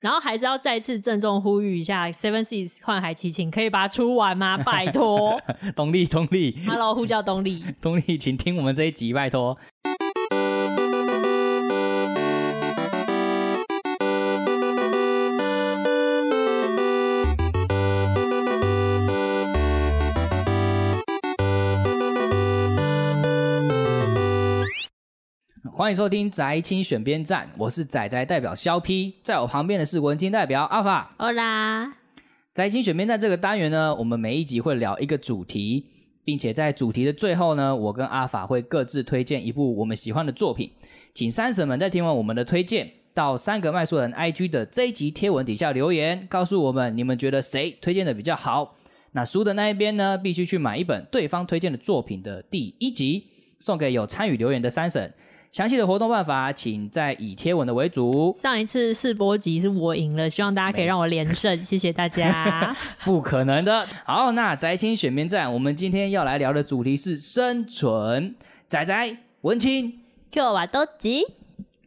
然后还是要再次郑重呼吁一下，Seven Seas 幻海奇情可以把它出完吗？拜托 东力，东力，，Hello，呼叫东力。东力，请听我们这一集，拜托。欢迎收听宅青选边站，我是仔仔代表肖 P，在我旁边的是文青代表阿法。欧啦，宅青选边站这个单元呢，我们每一集会聊一个主题，并且在主题的最后呢，我跟阿法会各自推荐一部我们喜欢的作品，请三婶们在听完我们的推荐，到三个麦书人 IG 的这一集贴文底下留言，告诉我们你们觉得谁推荐的比较好。那输的那一边呢，必须去买一本对方推荐的作品的第一集，送给有参与留言的三婶。详细的活动办法，请在以贴文的为主。上一次试播集是我赢了，希望大家可以让我连胜，谢谢大家。不可能的。好，那宅青选边站，我们今天要来聊的主题是生存。仔仔文青，Q 瓦多吉，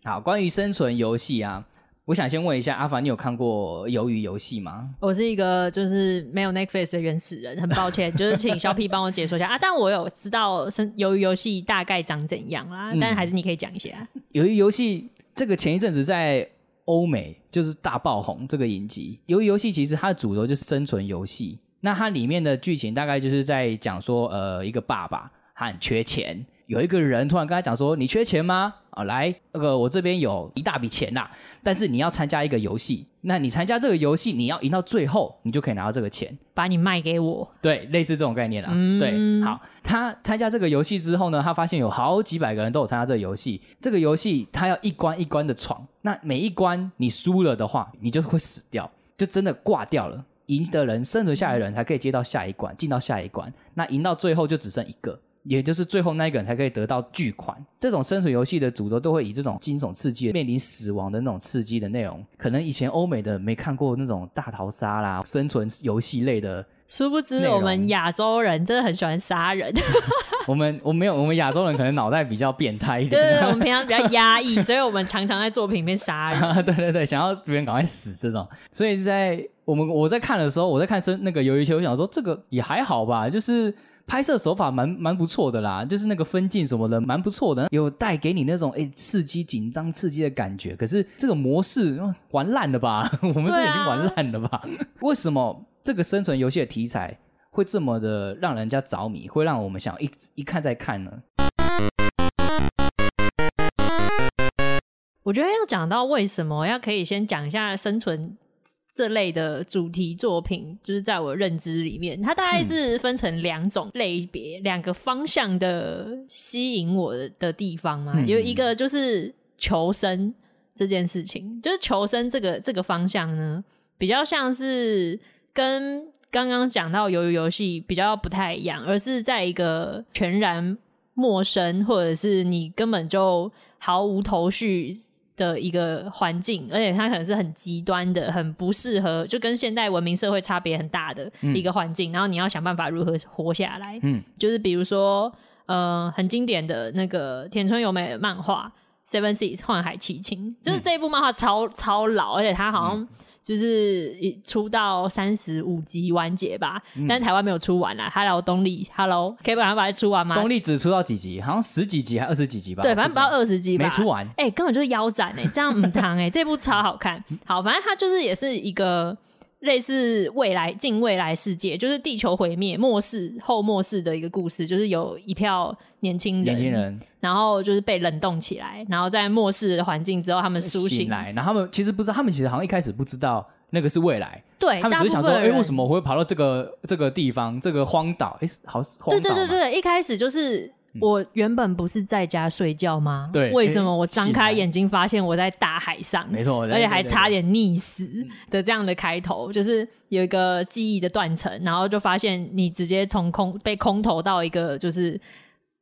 好，关于生存游戏啊，我想先问一下阿凡，你有看过鱿鱼游戏吗？我是一个就是没有 Netflix 的原始人，很抱歉，就是请小 P 帮我解说一下啊。但我有知道生鱿鱼游戏大概长怎样啦，嗯但还是你可以讲一下。鱿鱼游戏这个前一阵子在欧美就是大爆红，这个影集。鱿鱼游戏其实它的主轴就是生存游戏，那它里面的剧情大概就是在讲说，呃，一个爸爸他很缺钱，有一个人突然跟他讲说：“你缺钱吗？啊，来，那个我这边有一大笔钱啦，但是你要参加一个游戏，那你参加这个游戏，你要赢到最后，你就可以拿到这个钱。”把你卖给我，对，类似这种概念啦。嗯对，好，他参加这个游戏之后呢，他发现有好几百个人都有参加这个游戏。这个游戏他要一关一关的闯，那每一关你输了的话，你就会死掉，就真的挂掉了。赢的人、生存下来的人才可以接到下一关，进到下一关。那赢到最后就只剩一个。也就是最后那一个人才可以得到巨款。这种生存游戏的主轴都会以这种惊悚刺激、面临死亡的那种刺激的内容。可能以前欧美的没看过那种大逃杀啦、生存游戏类的殊不知我们亚洲人真的很喜欢杀人，我们我们没有，我们亚洲人可能脑袋比较变态一对对对，我们平常比较压抑，所以我们常常在作品里面杀人。对对对，想要别人赶快死这种，所以在我们我在看的时候，我在看生那个鱿鱼球，我想说这个也还好吧，就是拍摄手法蛮蛮不错的啦，就是那个分镜什么的蛮不错的，有带给你那种哎刺激、紧张、刺激的感觉。可是这个模式哦 玩烂了吧？我们这已经玩烂了吧？为什么这个生存游戏的题材会这么的让人家着迷，会让我们想一一看再看呢？我觉得要讲到为什么要可以先讲一下生存这类的主题作品，就是在我认知里面，它大概是分成两种类别、两个方向的吸引我的的地方嘛。嗯有一个就是求生这件事情，就是求生这个这个方向呢，比较像是跟刚刚讲到鱿鱼游戏比较不太一样，而是在一个全然陌生，或者是你根本就毫无头绪的一个环境，而且它可能是很极端的、很不适合，就跟现代文明社会差别很大的一个环境。然后你要想办法如何活下来。嗯，就是比如说，呃，很经典的那个田村由美漫画《Seven Seas 幻海奇情》，就是这一部漫画超超老，而且它好像就是一出到三十五集完结吧，但是台湾没有出完啦。Hello 东立，Hello，可以把它把它出完吗？动力只出到几集？好像十几集还二十几集吧？对，反正不到二二十集吧，没出完。哎、根本就是腰斩哎、这样唔糖哎，这部超好看。好，反正它就是也是一个类似未来近未来世界，就是地球毁灭末世后末世的一个故事，就是有一票年轻人，年轻人然后就是被冷冻起来，然后在末世的环境之后，他们苏醒。醒来，然后他们其实不知道，他们其实好像一开始不知道那个是未来，对，他们只是想说，哎，为什么我会跑到这个这个地方，这个荒岛？哎，好是荒对岛对对对对，一开始就是。我原本不是在家睡觉吗？对为什么我张开眼睛发现我在大海上？没错，而且还差点。点溺死的这样的开头，就是有一个记忆的断层，然后就发现你直接从空被空投到一个就是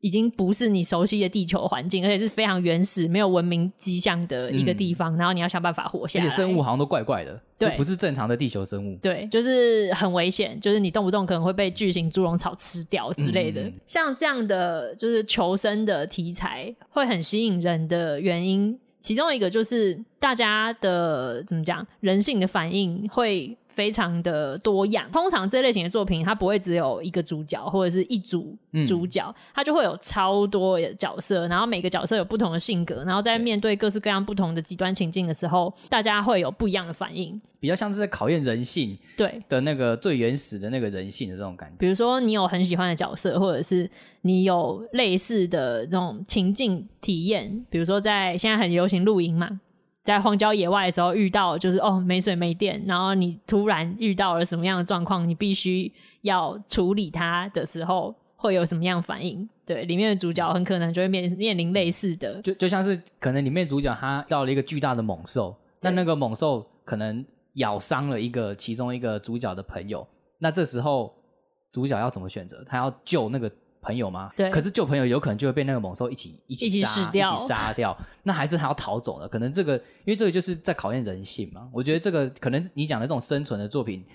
已经不是你熟悉的地球环境，而且是非常原始、没有文明迹象的一个地方，然后你要想办法活下来。而且生物好像都怪怪的，就对不是正常的地球生物。对，就是很危险，就是你动不动可能会被巨型猪笼草吃掉之类的。嗯像这样的就是求生的题材会很吸引人的原因，其中一个就是大家的怎么讲，人性的反应会非常的多样。通常这类型的作品，它不会只有一个主角或者是一组主角，它就会有超多角色，然后每个角色有不同的性格，然后在面对各式各样不同的极端情境的时候，大家会有不一样的反应。比较像是在考验人性，对的那个最原始的那个人性的这种感觉。比如说，你有很喜欢的角色，或者是你有类似的那种情境体验，比如说在现在很流行露营嘛。在荒郊野外的时候遇到，就是哦没水没电，然后你突然遇到了什么样的状况，你必须要处理它的时候，会有什么样反应？对，里面的主角很可能就会面面临类似的，就就像是可能里面主角他到了一个巨大的猛兽，但那个猛兽可能咬伤了一个其中一个主角的朋友，那这时候主角要怎么选择？他要救那个？朋友吗？对。可是救朋友有可能就会被那个猛兽一起一起杀一起杀掉，那还是他要逃走了。可能这个，因为这个就是在考验人性嘛。我觉得这个可能你讲的这种生存的作品，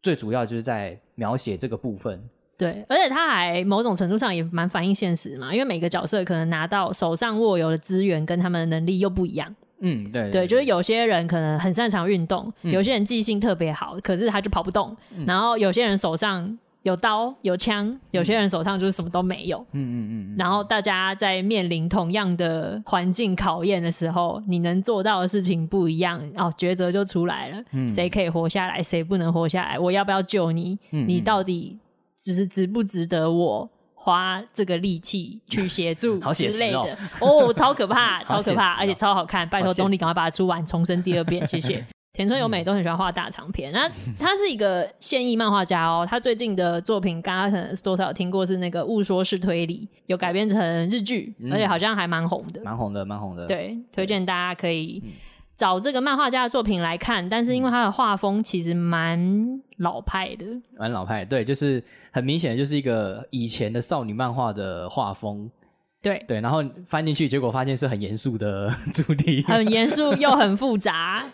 最主要就是在描写这个部分。对，而且他还某种程度上也蛮反映现实嘛，因为每个角色可能拿到手上握有的资源跟他们的能力又不一样。嗯，对。对，就是有些人可能很擅长运动，有些人记性特别好，可是他就跑不动。然后有些人手上。有刀有枪，有些人手上就是什么都没有。嗯嗯嗯。然后大家在面临同样的环境考验的时候，你能做到的事情不一样哦，抉择就出来了。嗯。谁可以活下来，谁不能活下来？我要不要救你？嗯。你到底只是值不值得我花这个力气去协助 之类的？哦，超可怕，超可怕，而且超好看。拜托东尼，赶快把它出完，重生第二遍，谢谢。田村由美都很喜欢画大长篇，那他是一个现役漫画家哦。他最近的作品，大家可能多少有听过，是那个《误说式推理》，有改编成日剧，而且好像还蛮红的，蛮红的，蛮红的。对，推荐大家可以找这个漫画家的作品来看。但是因为他的画风其实蛮老派的，蛮老派。对，就是很明显的就是一个以前的少女漫画的画风。对对，然后翻进去，结果发现是很严肃的 主题，很严肃又很复杂。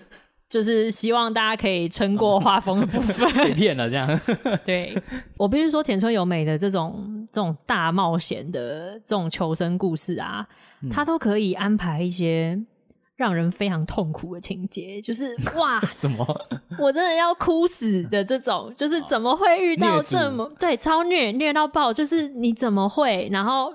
就是希望大家可以撑过画风的部分。被骗了这样。对我必须说，田村由美的这种这种大冒险的这种求生故事啊，他都可以安排一些让人非常痛苦的情节。就是哇，什么？我真的要哭死的这种，就是怎么会遇到这么对超虐虐到爆？就是你怎么会？然后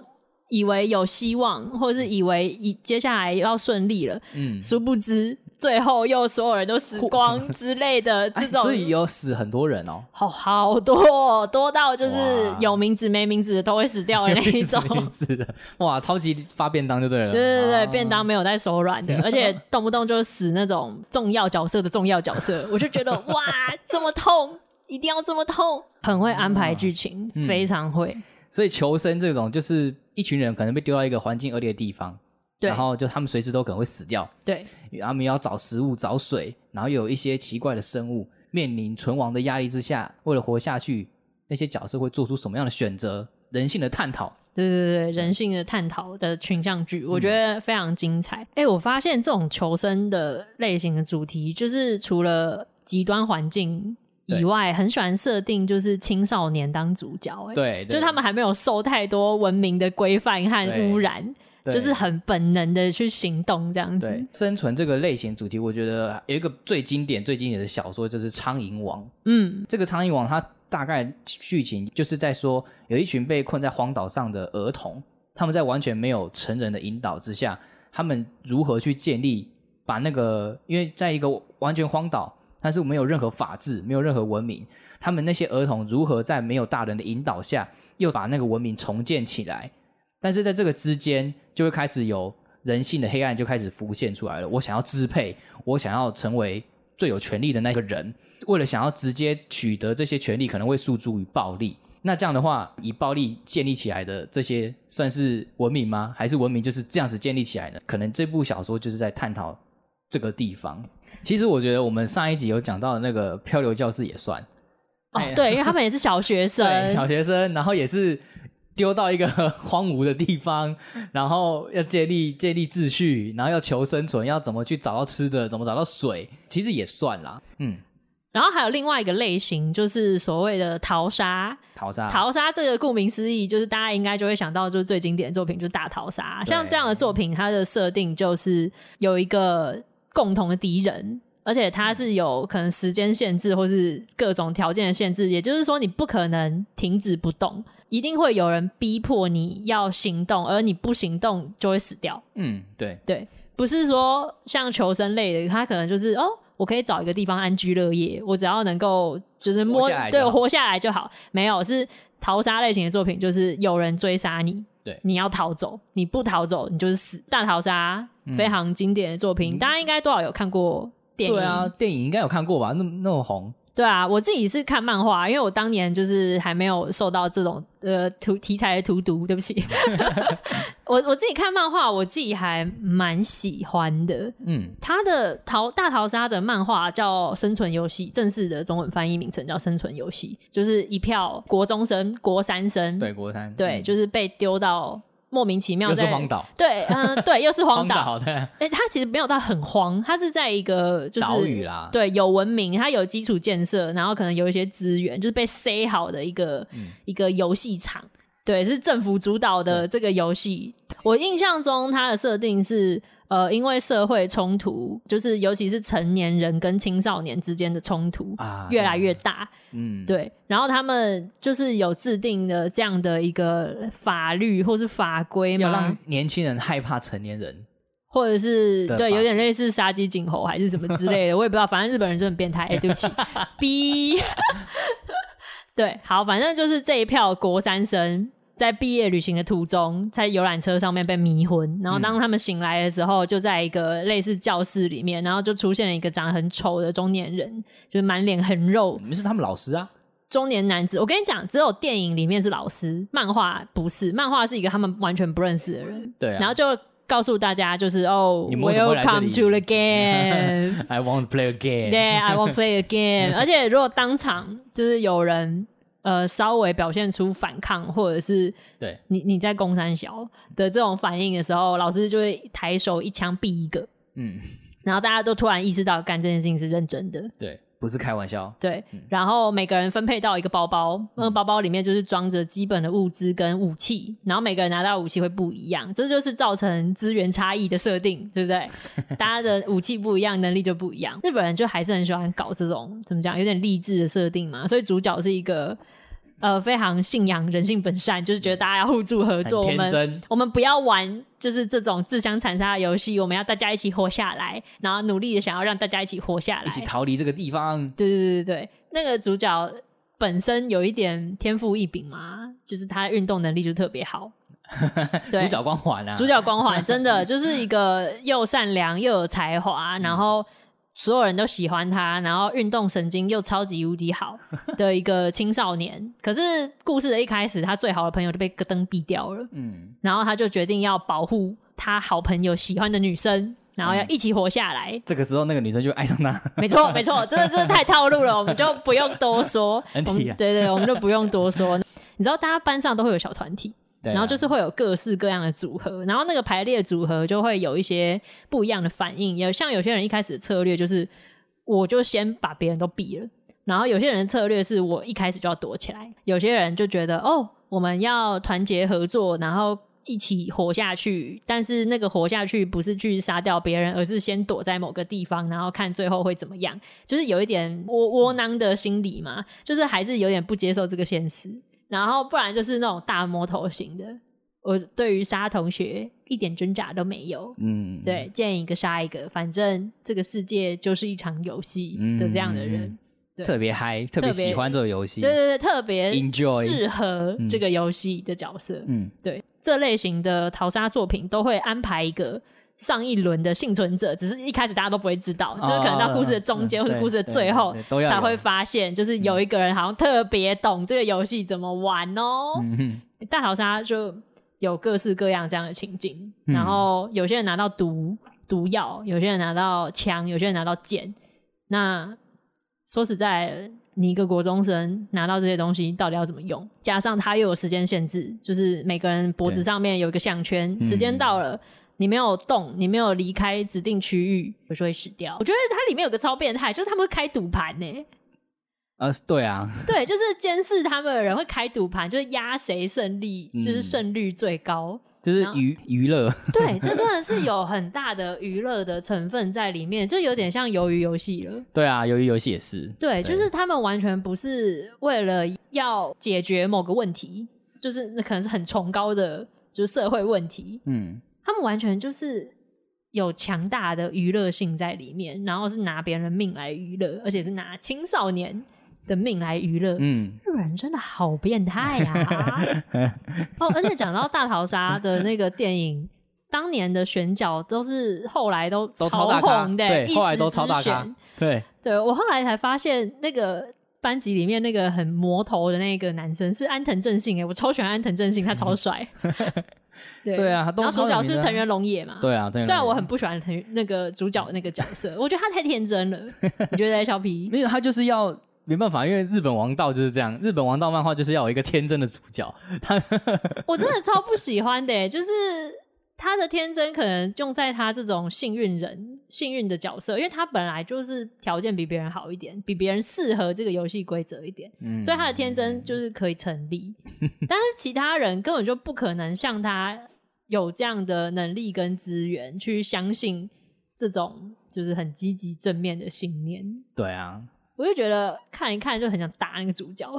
以为有希望，或者是以为以接下来要顺利了，嗯，殊不知。最后又所有人都死光之类的这种，所以有死很多人哦，好好多多到就是有名字没名字的都会死掉的那一种，名字的哇，超级发便当就对了，对对对，便当没有在手软的，而且动不动就死那种重要角色的重要角色，我就觉得哇，这么痛，一定要这么痛，很会安排剧情，非常会。所以求生这种就是一群人可能被丢到一个环境恶劣的地方。然后就他们随时都可能会死掉，对，他们要找食物、找水，然后有一些奇怪的生物，面临存亡的压力之下，为了活下去，那些角色会做出什么样的选择？人性的探讨，对对对，人性的探讨的群像剧，我觉得非常精彩。哎，我发现这种求生的类型的主题，就是除了极端环境以外，很喜欢设定就是青少年当主角，哎，对，就是他们还没有受太多文明的规范和污染。就是很本能的去行动这样子。对，生存这个类型主题，我觉得有一个最经典、最经典的小说就是《苍蝇王》。嗯，这个《苍蝇王》它大概剧情就是在说，有一群被困在荒岛上的儿童，他们在完全没有成人的引导之下，他们如何去建立把那个，因为在一个完全荒岛，但是没有任何法治、没有任何文明，他们那些儿童如何在没有大人的引导下，又把那个文明重建起来？但是在这个之间，就会开始有人性的黑暗就开始浮现出来了。我想要支配，我想要成为最有权力的那个人。为了想要直接取得这些权利，可能会诉诸于暴力。那这样的话，以暴力建立起来的这些，算是文明吗？还是文明就是这样子建立起来的？可能这部小说就是在探讨这个地方。其实我觉得我们上一集有讲到的那个漂流教室也算哦，对，因为他们也是小学生，小学生，然后也是。丢到一个荒芜的地方，然后要建立建立秩序，然后要求生存，要怎么去找到吃的，怎么找到水，其实也算啦。嗯，然后还有另外一个类型，就是所谓的逃杀。逃杀，逃杀这个顾名思义，就是大家应该就会想到，就是最经典的作品就是大逃杀。像这样的作品，它的设定就是有一个。共同的敌人，而且它是有可能时间限制或是各种条件的限制，也就是说你不可能停止不动，一定会有人逼迫你要行动，而你不行动就会死掉。嗯，对，对，不是说像求生类的，它可能就是哦，我可以找一个地方安居乐业，我只要能够就是摸对活下来就好。没有是逃杀类型的作品，就是有人追杀你，对你要逃走，你不逃走你就是死。大逃杀非常经典的作品，大家应该多少有看过电影？对啊，电影应该有看过吧？那么那么红，对啊，我自己是看漫画，因为我当年就是还没有受到这种呃图题材的荼毒，对不起。我我自己看漫画，我自己还蛮喜欢的。嗯，他的逃大逃杀的漫画叫《生存游戏》，正式的中文翻译名称叫《生存游戏》，就是一票国中生、国三生，对，国三，对，嗯就是被丢到莫名其妙在又是荒岛，对，嗯、对，又是荒岛。荒岛对，哎、它其实没有到很荒，它是在一个就是岛屿啦，对，有文明，它有基础建设，然后可能有一些资源，就是被塞好的一个、嗯一个游戏场。对，是政府主导的这个游戏。我印象中，它的设定是，呃，因为社会冲突，就是尤其是成年人跟青少年之间的冲突啊，越来越大。嗯，对，然后他们就是有制定的这样的一个法律或是法规要吗让？年轻人害怕成年人，或者是对，有点类似杀鸡儆猴还是什么之类的，我也不知道。反正日本人就很变态，哎、对不起，B。对，好，反正就是这一票国三生在毕业旅行的途中，在游览车上面被迷昏，然后当他们醒来的时候，就在一个类似教室里面，然后就出现了一个长得很丑的中年人，就是满脸横肉你们是他们老师啊，中年男子。我跟你讲，只有电影里面是老师，漫画不是，漫画是一个他们完全不认识的人。对啊，然后就告诉大家，就是哦，Welcome to the game，I want to play again，对，I want play a game。而且如果当场就是有人呃稍微表现出反抗，或者是对，你你在攻山小的这种反应的时候，老师就会抬手一枪毙一个，嗯，然后大家都突然意识到干这件事情是认真的。对，不是开玩笑，对，然后每个人分配到一个包包，那个包包里面就是装着基本的物资跟武器，然后每个人拿到武器会不一样，这就是造成资源差异的设定，对不对？大家的武器不一样，能力就不一样。日本人就还是很喜欢搞这种怎么讲，有点励志的设定嘛，所以主角是一个呃非常信仰人性本善，就是觉得大家要互助合作，我们真，我们不要玩就是这种自相残杀的游戏，我们要大家一起活下来，然后努力的想要让大家一起活下来，一起逃离这个地方，对对对对对，那个主角本身有一点天赋异禀嘛，就是他运动能力就特别好。主角光环啊，主角光环真的 就是一个又善良又有才华，然后所有人都喜欢他，然后运动神经又超级无敌好 的一个青少年。可是故事的一开始，他最好的朋友就被咯噔毙掉了，嗯，然后他就决定要保护他好朋友喜欢的女生，然后要一起活下来。这个时候那个女生就爱上他，没错，没错，这个真的太套路了，我们就不用多说。很我们体啊对对，我们就不用多说。你知道，大家班上都会有小团体，然后就是会有各式各样的组合，然后那个排列组合就会有一些不一样的反应。有像有些人一开始的策略就是，我就先把别人都毙了。然后有些人的策略是我一开始就要躲起来，有些人就觉得哦，我们要团结合作，然后一起活下去。但是那个活下去不是去杀掉别人，而是先躲在某个地方，然后看最后会怎么样。就是有一点窝窝囊的心理嘛，就是还是有点不接受这个现实。然后不然就是那种大魔头型的，我对于杀同学一点挣扎都没有。嗯，对，见一个杀一个，反正这个世界就是一场游戏的这样的人。特别嗨，特别喜欢这个游戏，对对对，特别 Enjoy 适合这个游戏的角色。嗯，对，这类型的淘沙作品都会安排一个上一轮的幸存者，只是一开始大家都不会知道，就是可能到故事的中间、哦或者故事的最后才会发现，就是有一个人好像特别懂这个游戏怎么玩哦。嗯，大逃杀就有各式各样这样的情景，嗯然后有些人拿到毒毒药，有些人拿到枪，有些人拿到剑。那说实在，你一个国中生拿到这些东西，到底要怎么用？加上它又有时间限制，就是每个人脖子上面有一个项圈，时间到了。你没有动，你没有离开指定区域，就会死掉。我觉得它里面有个超变态，就是他们会开赌盘呢。呃，对啊，对，就是监视他们的人会开赌盘，就是压谁胜利，嗯就是胜率最高。就是娱娱乐，对，这真的是有很大的娱乐的成分在里面，就有点像鱿鱼游戏了。对啊，鱿鱼游戏也是，对，对就是他们完全不是为了要解决某个问题，就是那可能是很崇高的，就是社会问题，嗯，他们完全就是有强大的娱乐性在里面，然后是拿别人的命来娱乐，而且是拿青少年的命来娱乐。嗯，日本人真的好变态啊！哦，而且讲到大逃杀的那个电影，当年的选角都是后来都都超红的，对后来都超大咖选对，对我后来才发现，那个班级里面那个很魔头的那个男生是安藤正信哎，我超喜欢安藤正信，他超帅。对对啊然后主角是藤原龙也嘛。对啊。虽然我很不喜欢藤那个主角那个角色，我觉得他太天真了。你觉得嘞小皮？没有，他就是要没办法，因为日本王道就是这样，日本王道漫画就是要有一个天真的主角，他我真的超不喜欢的耶，就是他的天真可能用在他这种幸运人、幸运的角色，因为他本来就是条件比别人好一点，比别人适合这个游戏规则一点，嗯所以他的天真就是可以成立。但是其他人根本就不可能像他有这样的能力跟资源去相信这种就是很积极正面的信念。对啊，我就觉得看一看就很想打那个主角，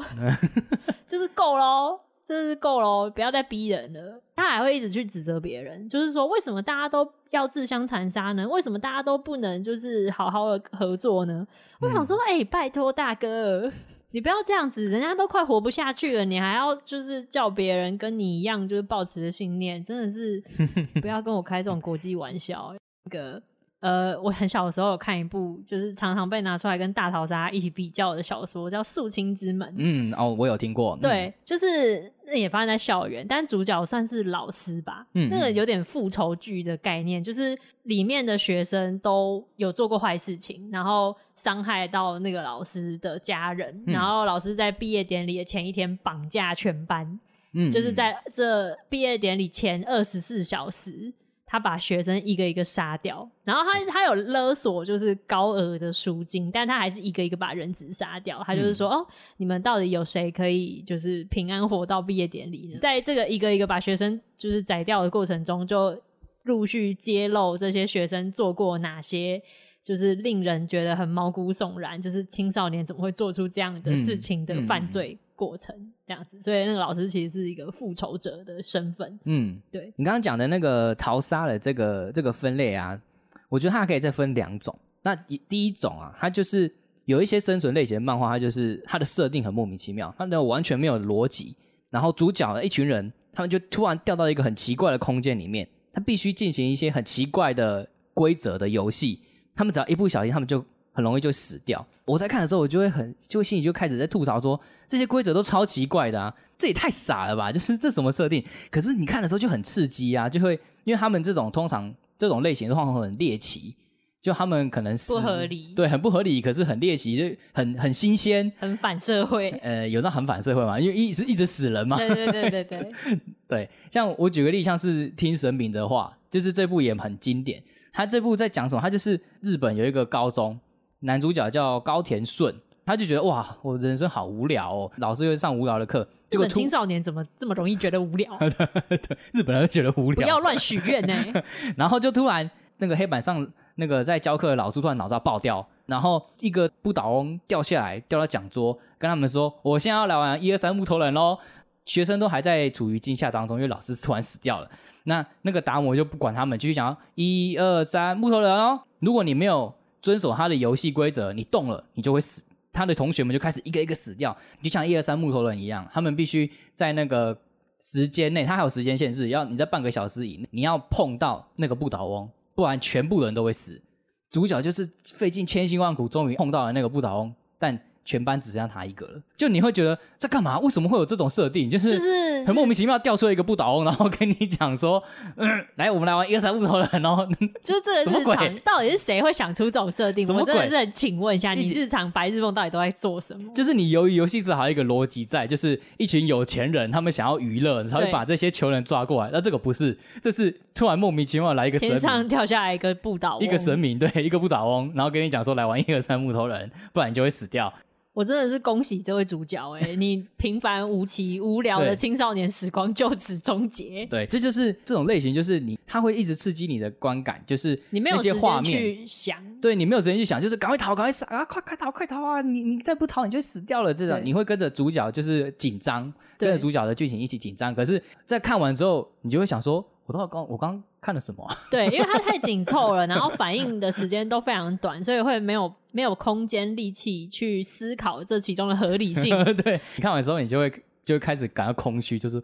就是够喽，就是够了，不要再逼人了。他还会一直去指责别人，就是说为什么大家都要自相残杀呢？为什么大家都不能就是好好的合作呢？我想说，哎、拜托大哥，你不要这样子，人家都快活不下去了，你还要就是叫别人跟你一样，就是抱持的信念，真的是 不要跟我开这种国际玩笑。那个呃，我很小的时候有看一部，就是常常被拿出来跟大逃杀一起比较的小说，叫《肃清之门》。嗯，哦，我有听过，嗯，对，就是那也发生在校园，但主角算是老师吧。嗯嗯那个有点复仇剧的概念，就是里面的学生都有做过坏事情，然后伤害到那个老师的家人，嗯然后老师在毕业典礼的前一天绑架全班，嗯，就是嗯在这毕业典礼前二十四小时，他把学生一个一个杀掉，然后他他有勒索就是高额的赎金，但他还是一个一个把人质杀掉。他就是说，哦，你们到底有谁可以就是平安活到毕业典礼呢？在这个一个一个把学生就是宰掉的过程中，就陆续揭露这些学生做过哪些。就是令人觉得很毛骨悚然，就是青少年怎么会做出这样的事情的犯罪过程，这样子。所以那个老师其实是一个复仇者的身份。嗯，对，你刚刚讲的那个逃杀的这个这个分类啊，我觉得它可以再分两种。那一第一种啊，它就是有一些生存类型的漫画，它就是它的设定很莫名其妙，它的完全没有逻辑。然后主角一群人，他们就突然掉到一个很奇怪的空间里面，他必须进行一些很奇怪的规则的游戏。他们只要一不小心，他们就很容易就死掉。我在看的时候，我就会很，就会心里就开始在吐槽说，这些规则都超奇怪的啊，这也太傻了吧！就是这什么设定？可是你看的时候就很刺激啊，就会因为他们这种通常这种类型的通常很猎奇，就他们可能死不合理对，很不合理，可是很猎奇，就很很新鲜。很反社会。呃，有那很反社会嘛？因为一直一直死人嘛。对对对对对，对，像我举个例，像是听神明的话，就是这部也很经典。他这部在讲什么？他就是日本有一个高中，男主角叫高田顺，他就觉得哇，我人生好无聊哦，老师又上无聊的课，结果突日本青少年怎么这么容易觉得无聊？对日本人会觉得无聊，不要乱许愿呢！然后就突然那个黑板上那个在教课的老师突然脑袋爆掉，然后一个不倒翁掉下来，掉到讲桌，跟他们说：“我现在要来玩一二三木头人喽。”学生都还在处于惊吓当中，因为老师突然死掉了。那那个达摩就不管他们，继续讲一二三木头人哦。如果你没有遵守他的游戏规则，你动了，你就会死。他的同学们就开始一个一个死掉，就像一二三木头人一样，他们必须在那个时间内，他还有时间限制，要你在半个小时以内，你要碰到那个不倒翁，不然全部人都会死。主角就是费尽千辛万苦，终于碰到了那个不倒翁，但全班只剩下他一个了。就你会觉得在干嘛？为什么会有这种设定？就是就是很莫名其妙掉出了一个不倒翁，然后跟你讲说，嗯，来，我们来玩一二三木头人，然后 就是这个日什么鬼常到底是谁会想出这种设定？我真的是很请问一下，你日常白日梦到底都在做什么？就是你由于游戏是还有一个逻辑在，就是一群有钱人他们想要娱乐，才会对把这些穷人抓过来。那这个不是，这是突然莫名其妙来一个神明，天上掉下来一个不倒翁，一个神明，对，一个不倒翁，然后跟你讲说来玩一二三木头人，不然你就会死掉。我真的是恭喜这位主角哎、你平凡无奇、无聊的青少年时光就此终结。对，这就是这种类型，就是你它会一直刺激你的观感，就是你没有时间些画面。去想，对你没有时间去想，就是赶快逃，赶快杀啊！快快逃，快逃啊！你你再不逃，你就死掉了。这种你会跟着主角就是紧张，跟着主角的剧情一起紧张。可是，在看完之后，你就会想说，我到底刚我刚看了什么、啊？对，因为它太紧凑了，然后反应的时间都非常短，所以会没有没有空间力气去思考这其中的合理性。对你看完之后，你就会就会开始感到空虚，就是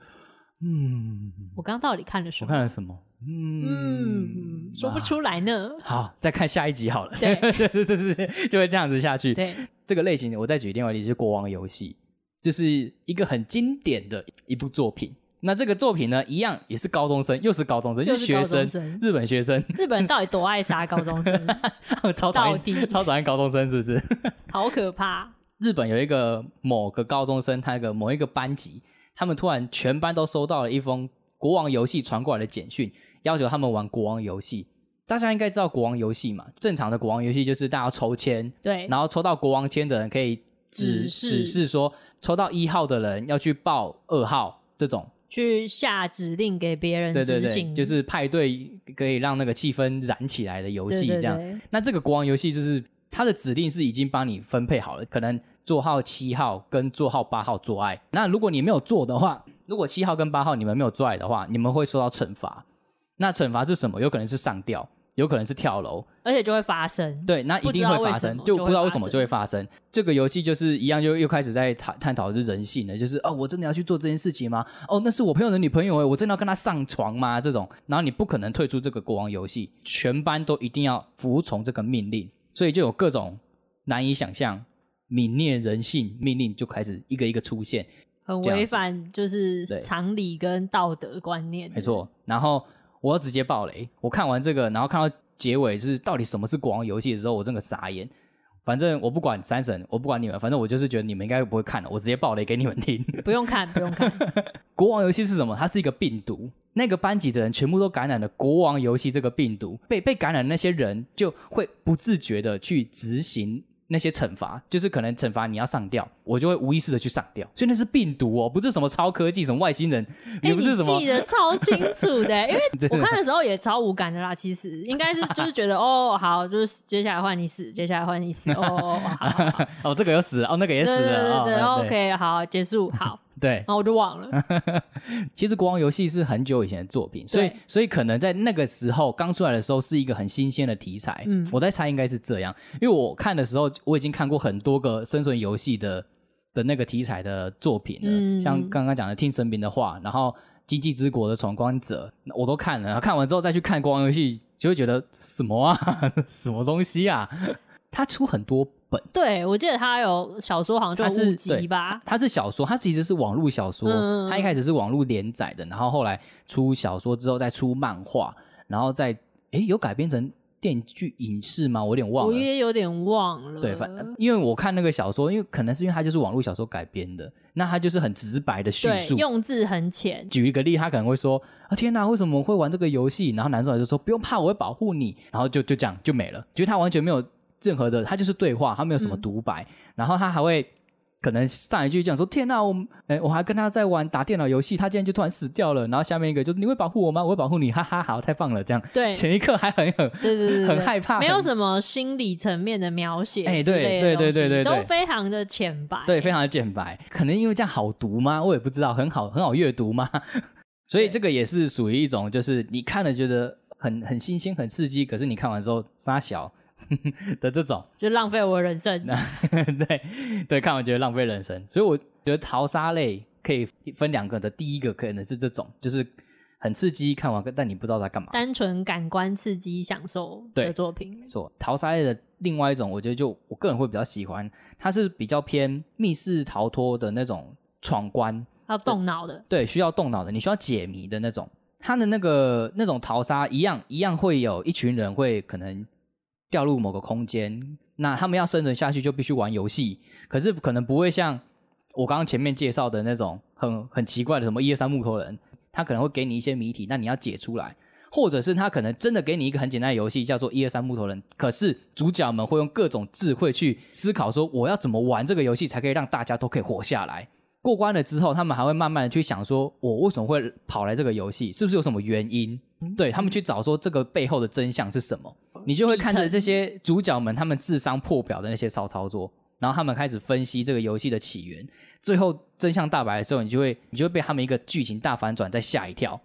嗯，我刚刚到底看了什我么？看了什么？嗯嗯，说不出来呢。好，再看下一集好了。对 对对对对，就会这样子下去。对，这个类型，我再举另外一个例子，就是国王游戏，就是一个很经典的一部作品。那这个作品呢，一样也是高中生，又是高中生，又就是学生，日本学生，日本人到底多爱杀高中生？超讨厌，超讨厌高中生，是不是？好可怕！日本有一个某个高中生，他一个某一个班级，他们突然全班都收到了一封国王游戏传过来的简讯，要求他们玩国王游戏。大家应该知道国王游戏嘛？正常的国王游戏就是大家要抽签，对，然后抽到国王签的人可以指指示说，抽到一号的人要去报二号这种。去下指令给别人对对对，就是派对可以让那个气氛燃起来的游戏这样。那这个国王游戏就是它的指令是已经帮你分配好了，可能座号七号跟座号八号做爱。那如果你没有做的话，如果七号跟八号你们没有做爱的话，你们会受到惩罚。那惩罚是什么？有可能是上吊，有可能是跳楼。而且就会发生。对，那一定会发生，就不知道为什么就会发生。这个游戏就是一样，就又开始在探探讨的是人性了，就是哦，我真的要去做这件事情吗？哦，那是我朋友的女朋友哎，我真的要跟她上床吗？这种，然后你不可能退出这个国王游戏，全班都一定要服从这个命令，所以就有各种难以想象、泯灭人性命令就开始一个一个出现。很违反就是常理跟道德观念。没，错，然后我要直接爆雷。我看完这个，然后看到结尾是到底什么是国王游戏的时候，我真的傻眼。反正我不管三神，我不管你们，反正我就是觉得你们应该不会看了，我直接爆雷给你们听。不用看，不用看。国王游戏是什么？它是一个病毒，那个班级的人全部都感染了国王游戏这个病毒，被被感染的那些人就会不自觉的去执行那些惩罚，就是可能惩罚你要上吊，我就会无意识的去上吊，所以那是病毒哦，不是什么超科技，什么外星人，哎、也不是什么记得超清楚的，因为我看的时候也超无感的啦。其实应该是就是觉得哦，好，就是接下来换你死，接下来换你死，哦哦，好好好，哦，这个又死了，哦，那个也死对对了，对，，OK，好，结束，好，对然，后我就忘了。其实国王游戏是很久以前的作品，所以所以可能在那个时候刚出来的时候是一个很新鲜的题材。嗯我在猜应该是这样，因为我看的时候我已经看过很多个生存游戏的的那个题材的作品了，嗯像刚刚讲的听神明的话，然后经济之国的闯关者我都看了，看完之后再去看国王游戏，就会觉得什么啊，什么东西啊？他出很多本。对，我记得他有小说，好像就是有五集吧。他是小说，他其实是网络小说。嗯嗯嗯它一开始是网络连载的，然后后来出小说之后再出漫画，然后再诶有改编成电剧影视吗？我有点忘了我。也有点忘了。对，反因为我看那个小说，因为可能是因为它就是网络小说改编的，那它就是很直白的叙述。用字很浅，举一个例，他可能会说：“啊，天哪，为什么我会玩这个游戏？”然后男主角就说：“不用怕，我会保护你。”然后就就这样就没了，就是他完全没有任何的，他就是对话，他没有什么嗯独白，然后他还会可能上一句讲说：“天哪，我哎，我还跟他在玩打电脑游戏，他竟然就突然死掉了。”然后下面一个就是：“你会保护我吗？我会保护你，哈哈，好，太棒了！”这样，对前一刻还很很对对对对，很害怕没有什么心理层面的描写，哎对对对对对对都非常的浅白，对，非常的浅白。可能因为这样好读吗？我也不知道，很好很好阅读吗？所以这个也是属于一种，就是你看了觉得很很新鲜、很刺激，可是你看完之后傻小 的这种，就浪费我人生。对对，看完觉得浪费人生。所以我觉得淘沙类可以分两个的，第一个可能是这种，就是很刺激，看完但你不知道在干嘛。单纯感官刺激享受对的作品没，错，淘沙类的另外一种，我觉得就我个人会比较喜欢，它是比较偏密室逃脱的那种闯关，要动脑的，对，需要动脑的，你需要解谜的那种。它的那个那种淘沙一样一样会有一群人会可能掉入某个空间，那他们要生存下去就必须玩游戏，可是可能不会像我刚刚前面介绍的那种很很奇怪的什么一二三木头人，他可能会给你一些谜题，那你要解出来。或者是他可能真的给你一个很简单的游戏，叫做一二三木头人，可是主角们会用各种智慧去思考，说我要怎么玩这个游戏才可以让大家都可以活下来。过关了之后，他们还会慢慢的去想，说我为什么会跑来这个游戏，是不是有什么原因？对他们去找说这个背后的真相是什么，你就会看着这些主角们他们智商破表的那些骚操作，然后他们开始分析这个游戏的起源，最后真相大白的时候，你就会你就会被他们一个剧情大反转再吓一跳。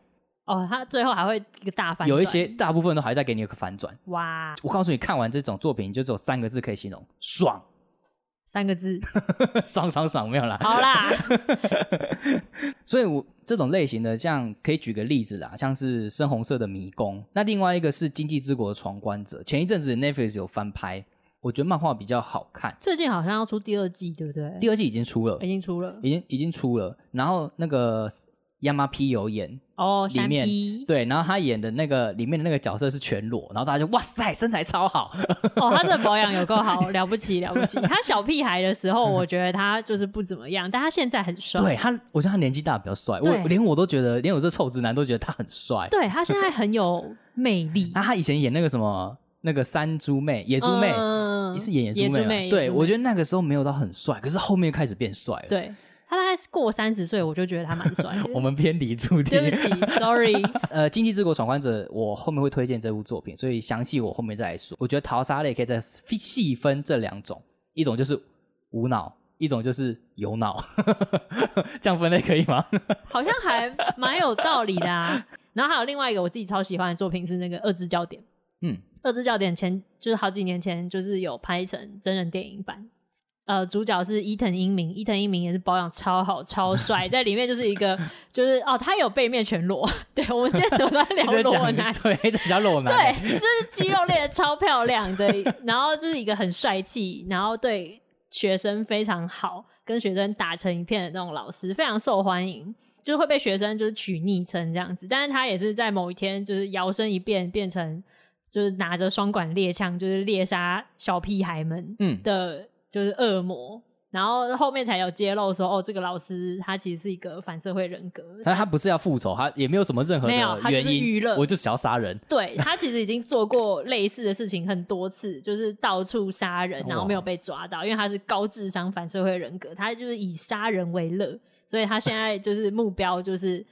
哦，他最后还会一个大反转，有一些大部分都还在给你一个反转。哇，我告诉你，看完这种作品就只有三个字可以形容：爽，三个字，爽爽爽，没有啦。好啦，所以我这种类型的，像可以举个例子啦，像是深红色的迷宫，那另外一个是经济之国的闯关者。前一阵子 Netflix 有翻拍，我觉得漫画比较好看。最近好像要出第二季，对不对？第二季已经出了已，经出了已经已经出了。然后那个亚麻皮有演，哦，里面对，然后他演的那个里面的那个角色是全裸，然后大家就哇塞，身材超好。哦，他的保养有够好，了不起了不起。他小屁孩的时候，我觉得他就是不怎么样，但他现在很帅。对他，我觉得他年纪大比较帅，我连我都觉得，连我这臭直男都觉得他很帅。对他现在很有魅力。那，他以前演那个什么那个山猪妹、野猪妹，嗯你是演野猪妹妹野猪妹我觉得那个时候没有到很帅，可是后面开始变帅了。，对他大概是过三十岁，我就觉得他蛮帅。我们偏离主题。对不起，sorry。呃，《经济之国闯关者》，我后面会推荐这部作品，所以详细我后面再来说。我觉得淘沙类可以再细分这两种，一种就是无脑，一种就是有脑，这样分类可以吗？好像还蛮有道理的啊。然后还有另外一个我自己超喜欢的作品是那个《二之焦点》。嗯，《二之教典》前就是好几年前就是有拍成真人电影版。呃，主角是伊藤英明，伊藤英明也是保养超好、超帅，在里面就是一个 就是哦，他有背面全裸。对，我们今天怎么都在聊 裸男？对，裸 男。对，就是肌肉练得超漂亮的，然后就是一个很帅气，然后对学生非常好，跟学生打成一片的那种老师，非常受欢迎，就是会被学生就是取昵称这样子。但是他也是在某一天就是摇身一变，变成就是拿着双管猎枪，就是猎杀小屁孩们嗯，的，就是恶魔。然后后面才有揭露说，哦，这个老师他其实是一个反社会人格，但他不是要复仇，他也没有什么任何没有他就是的原因，娱乐我就只要杀人。对他其实已经做过类似的事情很多次，就是到处杀人，然后没有被抓到，因为他是高智商反社会人格，他就是以杀人为乐，所以他现在就是目标就是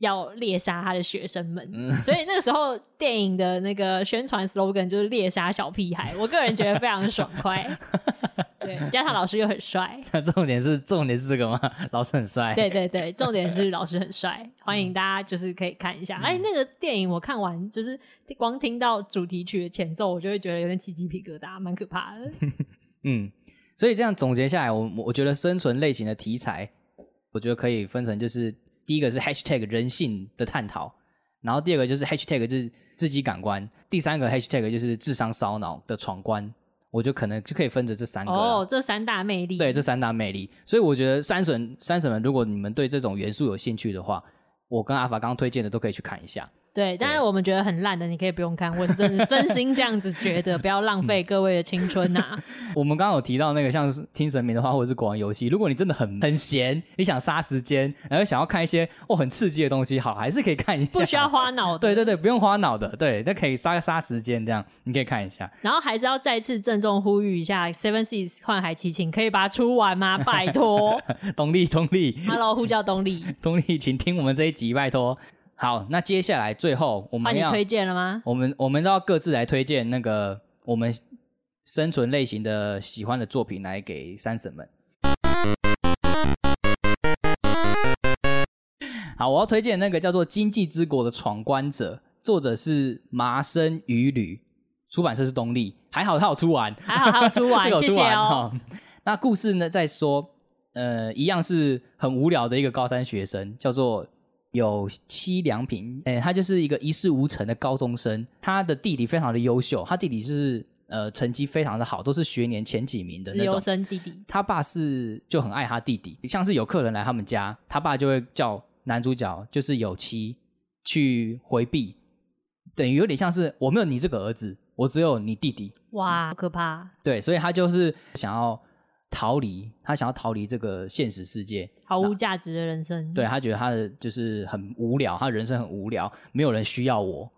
要猎杀他的学生们。嗯所以那个时候电影的那个宣传 slogan 就是猎杀小屁孩，我个人觉得非常爽快。对，加上 老师又很帅，重点是重点是这个吗？老师很帅。对对对，重点是老师很帅，欢迎大家就是可以看一下。哎、那个电影我看完，就是光听到主题曲的前奏，我就会觉得有点起鸡皮疙瘩，蛮可怕的。嗯，所以这样总结下来，我我觉得生存类型的题材，我觉得可以分成就是第一个是 hashtag 人性的探讨，然后第二个就是 hashtag 是自己感官，第三个 hashtag 就是智商烧脑的闯关，我就可能就可以分着这三个啦。哦，这三大魅力，对，这三大魅力。所以我觉得三神三神们，如果你们对这种元素有兴趣的话，我跟阿法刚刚推荐的都可以去看一下。对，但是我们觉得很烂的，你可以不用看，我真的真心这样子觉得，不要浪费各位的青春呐、我们刚刚有提到那个像是听神明的话，或者是国王游戏，如果你真的很很闲，你想杀时间，然后想要看一些哦很刺激的东西，好，还是可以看一下。不需要。花脑的。对对对，不用花脑的，对，那可以杀杀时间，这样你可以看一下。然后还是要再次郑重呼吁一下，Seven Seas 幻海奇情可以把它出完吗？拜托东力，东力，，Hello，呼叫东丽，东力，请听我们这一集，拜托。好，那接下来最后我们要，推荐了吗？我们我们都要各自来推荐那个我们生存类型的喜欢的作品来给三婶们。好，我要推荐那个叫做《经济之国的闯关者》，作者是麻生羽吕，出版社是东立，还好他有出完，还好他有出完 这个有谢谢出完哦。那故事呢，在说，呃，一样是很无聊的一个高三学生，叫做有七良平，哎、他就是一个一事无成的高中生，他的弟弟非常的优秀，他弟弟是呃成绩非常的好，都是学年前几名的那种。生弟弟，他爸是就很爱他弟弟，像是有客人来他们家，他爸就会叫男主角就是有妻去回避，等于有点像是我没有你这个儿子，我只有你弟弟，哇，好可怕，对，所以他就是想要逃离，他想要逃离这个现实世界。毫无价值的人生。对他觉得他的就是很无聊，他人生很无聊，没有人需要我，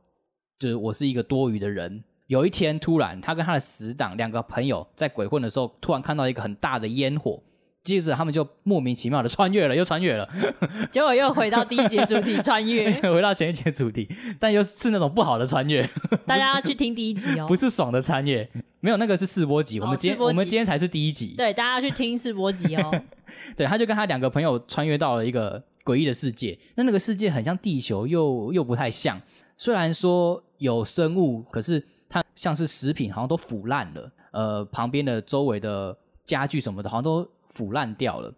就是我是一个多余的人。有一天，突然他跟他的死党两个朋友在鬼混的时候，突然看到一个很大的烟火，接着他们就莫名其妙的穿越了，又穿越了，结果又回到第一节主题穿越，回到前一节主题，但又是那种不好的穿越，大家要 去听第一集哦不。是爽的穿越，没有那个是试播集，我们今天我们今天才是第一集，对，大家要去听试播集哦。对，他就跟他两个朋友穿越到了一个诡异的世界。那那个世界很像地球，又又不太像。虽然说有生物，可是它像是食品，好像都腐烂了。呃，旁边的周围的家具什么的，好像都腐烂掉了，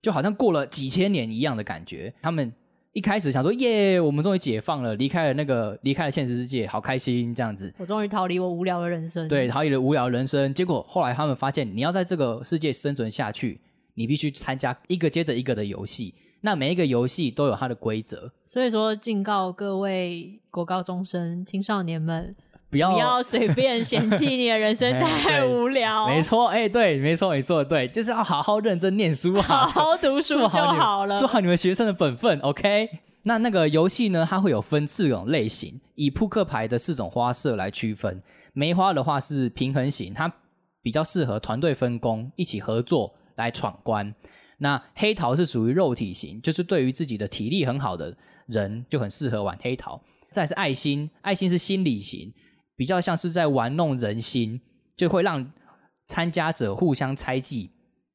就好像过了几千年一样的感觉。他们一开始想说，耶，我们终于解放了，离开了那个离开了现实世界，好开心这样子。我终于逃离我无聊的人生。对，逃离了无聊的人生。结果后来他们发现，你要在这个世界生存下去，你必须参加一个接着一个的游戏。那每一个游戏都有它的规则，所以说，警告各位国高中生、青少年们，不要不要随便嫌弃你的人生 哎太无聊，没错，哎、对，没错，没错，对，就是要好好认真念书啊，好好读书就好了。做好你们学生的本分，OK。那那个游戏呢，它会有分四种类型，以扑克牌的四种花色来区分。梅花的话是平衡型，它比较适合团队分工、一起合作来闯关。那黑桃是属于肉体型，就是对于自己的体力很好的人就很适合玩黑桃。再是爱心，爱心是心理型，比较像是在玩弄人心，就会让参加者互相猜忌，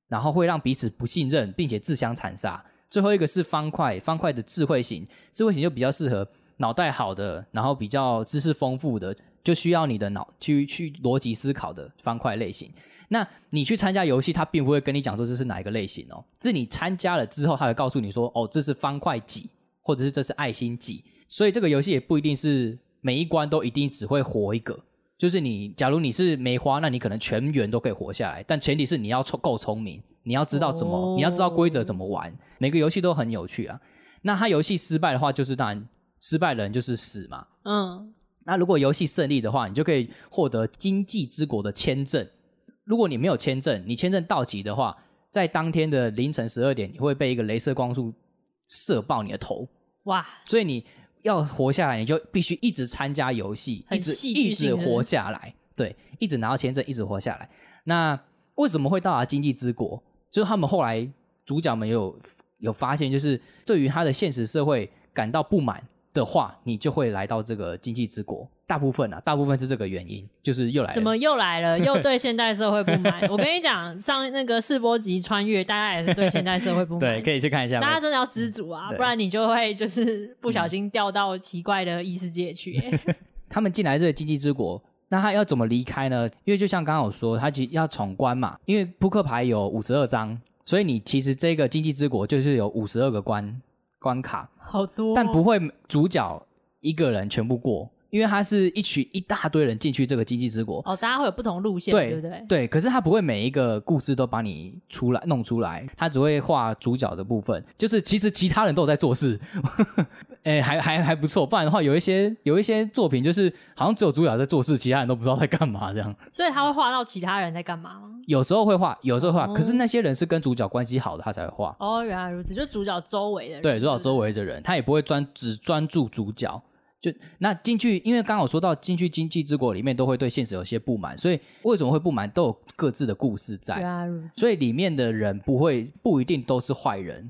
然后会让彼此不信任，并且自相残杀。最后一个是方块，方块的智慧型，智慧型就比较适合脑袋好的，然后比较知识丰富的，就需要你的脑去去逻辑思考的方块类型。那你去参加游戏，他并不会跟你讲说这是哪一个类型哦，是你参加了之后，他会告诉你说，哦，这是方块几，或者是这是爱心几。所以这个游戏也不一定是每一关都一定只会活一个，就是你假如你是梅花，那你可能全员都可以活下来，但前提是你要聪够聪明，你要知道怎么，哦你要知道规则怎么玩。每个游戏都很有趣啊。那他游戏失败的话，就是当然失败的人就是死嘛。嗯，那如果游戏胜利的话，你就可以获得经济之国的签证。如果你没有签证，你签证到期的话，在当天的凌晨十二点，你会被一个镭射光束射爆你的头。哇，所以你要活下来，你就必须一直参加游戏，一直一直活下来，对，一直拿到签证，一直活下来。那为什么会到达经济之国？就是他们后来主角们有有发现，就是对于他的现实社会感到不满的话，你就会来到这个经济之国。大部分啊，大部分是这个原因，就是又来了怎么又来了？又对现代社会不满？我跟你讲，上那个世波集穿越，大家也是对现代社会不满。对，可以去看一下。大家真的要知足啊，不然你就会就是不小心掉到奇怪的异世界去、欸 他们进来这个经济之国，那他要怎么离开呢？因为就像刚刚我说，他其实要闯关嘛，因为扑克牌有五十二张，所以你其实这个经济之国就是有五十二个关关卡，好多哦、但不会主角一个人全部过，因为他是一群一大堆人进去这个经济之国。哦，大家会有不同路线，对对不对？对，可是他不会每一个故事都把你出来弄出来，他只会画主角的部分，就是其实其他人都有在做事，哎、还还还不错。不然的话，有一些有一些作品就是好像只有主角在做事，其他人都不知道在干嘛这样。所以他会画到其他人在干嘛吗？有时候会画，有时候画，哦可是那些人是跟主角关系好的，他才会画。哦，原来如此，就主角周围的人，对，主角周围，的人，他也不会专只专注主角。就那进去，因为刚好说到进去经济之国里面，都会对现实有些不满，所以为什么会不满，都有各自的故事在。原来如此。所以里面的人不会不一定都是坏人，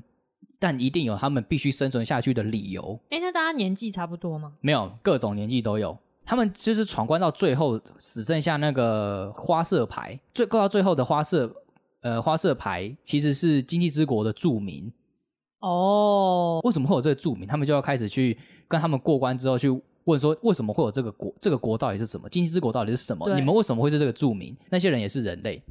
但一定有他们必须生存下去的理由。哎，那大家年纪差不多吗？没有各种年纪都有，他们就是闯关到最后只剩下那个花色牌，最够到最后的花色呃花色牌其实是经济之国的著名。哦，为什么会有这个著名？他们就要开始去跟他们过关之后去问说，为什么会有这个国？这个国到底是什么？经济之国到底是什么？你们为什么会是这个著名？那些人也是人类。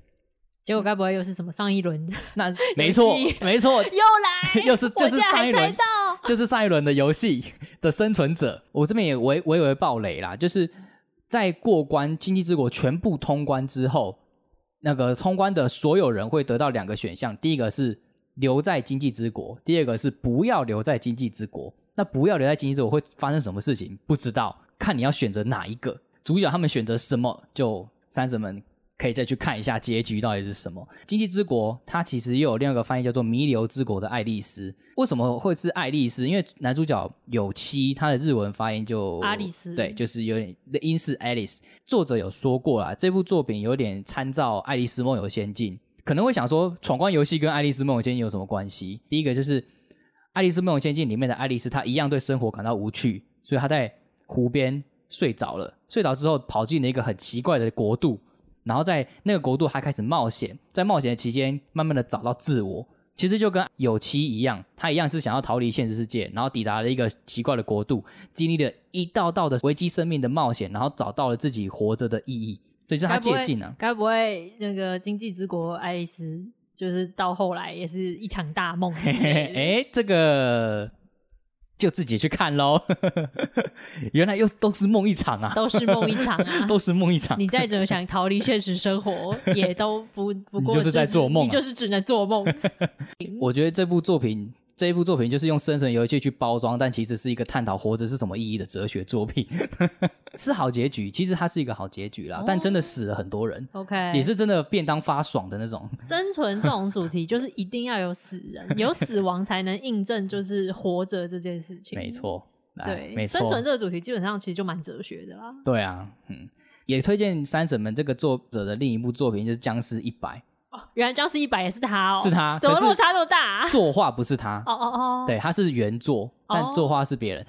结果该不会又是什么上一轮的那没错，没错，又来？又是就是上一轮到，就是上一轮的游戏的生存者。我这边也微微微爆雷啦，就是在过关经济之国全部通关之后，那个通关的所有人会得到两个选项，第一个是留在经济之国，第二个是不要留在经济之国。那不要留在经济之国会发生什么事情？不知道，看你要选择哪一个。主角他们选择什么，就三神们可以再去看一下结局到底是什么。《经济之国》它其实又有另外一个翻译叫做《弥留之国的爱丽丝》。为什么会是爱丽丝？因为男主角有妻，他的日文发音就阿丽丝对，就是有点音是 Alice。作者有说过啦，这部作品有点参照《爱丽丝梦游仙境》，可能会想说，闯关游戏跟《爱丽丝梦游仙境》有什么关系？第一个就是《爱丽丝梦游仙境》里面的爱丽丝，她一样对生活感到无趣，所以她在湖边睡着了。睡着之后，跑进了一个很奇怪的国度，然后在那个国度还开始冒险，在冒险的期间，慢慢的找到自我。其实就跟有妻一样，他一样是想要逃离现实世界，然后抵达了一个奇怪的国度，经历了一道道的危机生命的冒险，然后找到了自己活着的意义。所以就是他借镜啊，该不会那个经济之国爱丽丝，就是到后来也是一场大梦？哎，这个。就自己去看喽，原来又都是梦一场啊，都是梦一场啊，都是梦一场。你再怎么想逃离现实生活，也都不不过就是在做梦，你就是只能做梦。我觉得这部作品。这一部作品就是用生存游戏去包装，但其实是一个探讨活着是什么意义的哲学作品，是好结局。其实它是一个好结局啦，但真的死了很多人。OK，也是真的便当发爽的那种。生存这种主题就是一定要有死人，有死亡才能印证就是活着这件事情。没错，对，没错。生存这个主题基本上其实就蛮哲学的啦。对啊，嗯，也推荐三婶们这个作者的另一部作品就是《僵尸一百》。原来僵尸一百也是他哦，是他，怎么落差那么大？作画不是他，哦哦哦，对，他是原作，但作画是别人。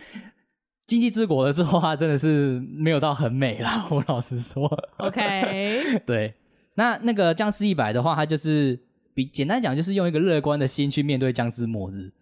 经济之国的作画真的是没有到很美啦，我老实说。OK，对，那那个僵尸一百的话，他就是比简单讲，就是用一个乐观的心去面对僵尸末日。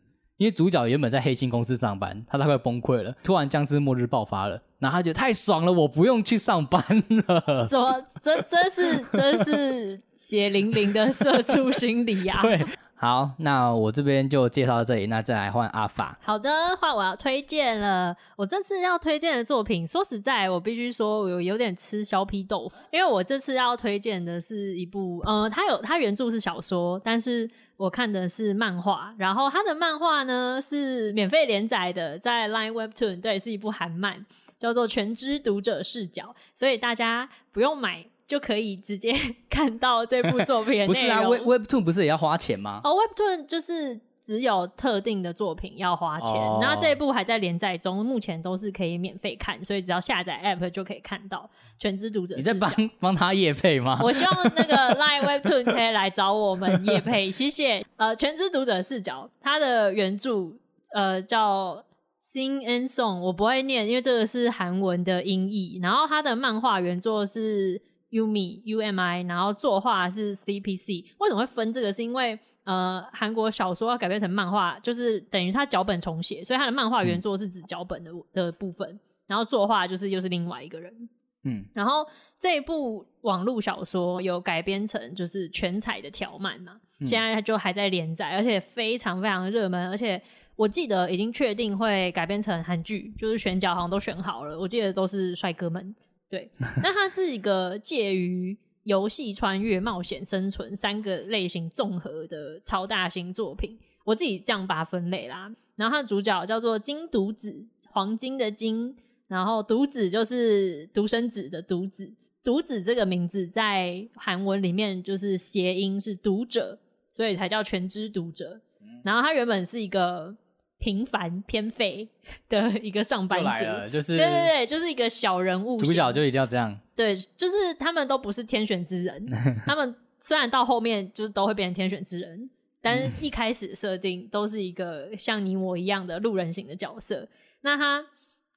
因为主角原本在黑心公司上班，他都快崩溃了。突然僵尸末日爆发了，然后他觉得太爽了，我不用去上班了。怎么？真真是真是血淋淋的社畜心理呀！对，好，那我这边就介绍到这里，那再来换阿法。好的，换我要推荐了。我这次要推荐的作品，说实在，我必须说，我有点吃削皮豆腐，因为我这次要推荐的是一部，呃，它有它原著是小说，但是。我看的是漫画，然后他的漫画呢是免费连载的，在 Line Webtoon，对，是一部韩漫，叫做《全知读者视角》，所以大家不用买就可以直接 看到这部作品。不是啊，Web Webtoon 不是也要花钱吗？哦，Webtoon 就是只有特定的作品要花钱，然后这一部还在连载中，目前都是可以免费看，所以只要下载 App 就可以看到。全知读者，你在帮帮他叶配吗？我希望那个 Line Webtoon 可以来找我们叶配，谢谢。呃，全知读者视角，它的原著呃叫 Sing and Song，我不会念，因为这个是韩文的音译。然后它的漫画原作是 Umi U M I，然后作画是 C P C。为什么会分这个？是因为呃，韩国小说要改编成漫画，就是等于他脚本重写，所以他的漫画原作是指脚本的的部分，然后作画就是又是另外一个人。嗯，然后这一部网络小说有改编成就是全彩的条漫嘛，现在就还在连载，而且非常非常热门，而且我记得已经确定会改编成韩剧，就是选角好像都选好了，我记得都是帅哥们。对，那它是一个介于游戏、穿越、冒险、生存三个类型综合的超大型作品，我自己这样把它分类啦。然后它的主角叫做金独子，黄金的金。然后独子就是独生子的独子，独子这个名字在韩文里面就是谐音是读者，所以才叫全知读者。然后他原本是一个平凡偏废的一个上班族，就是对对对，就是一个小人物。主角就一定要这样，对，就是他们都不是天选之人。他们虽然到后面就是都会变成天选之人，但是一开始设定都是一个像你我一样的路人型的角色。那他。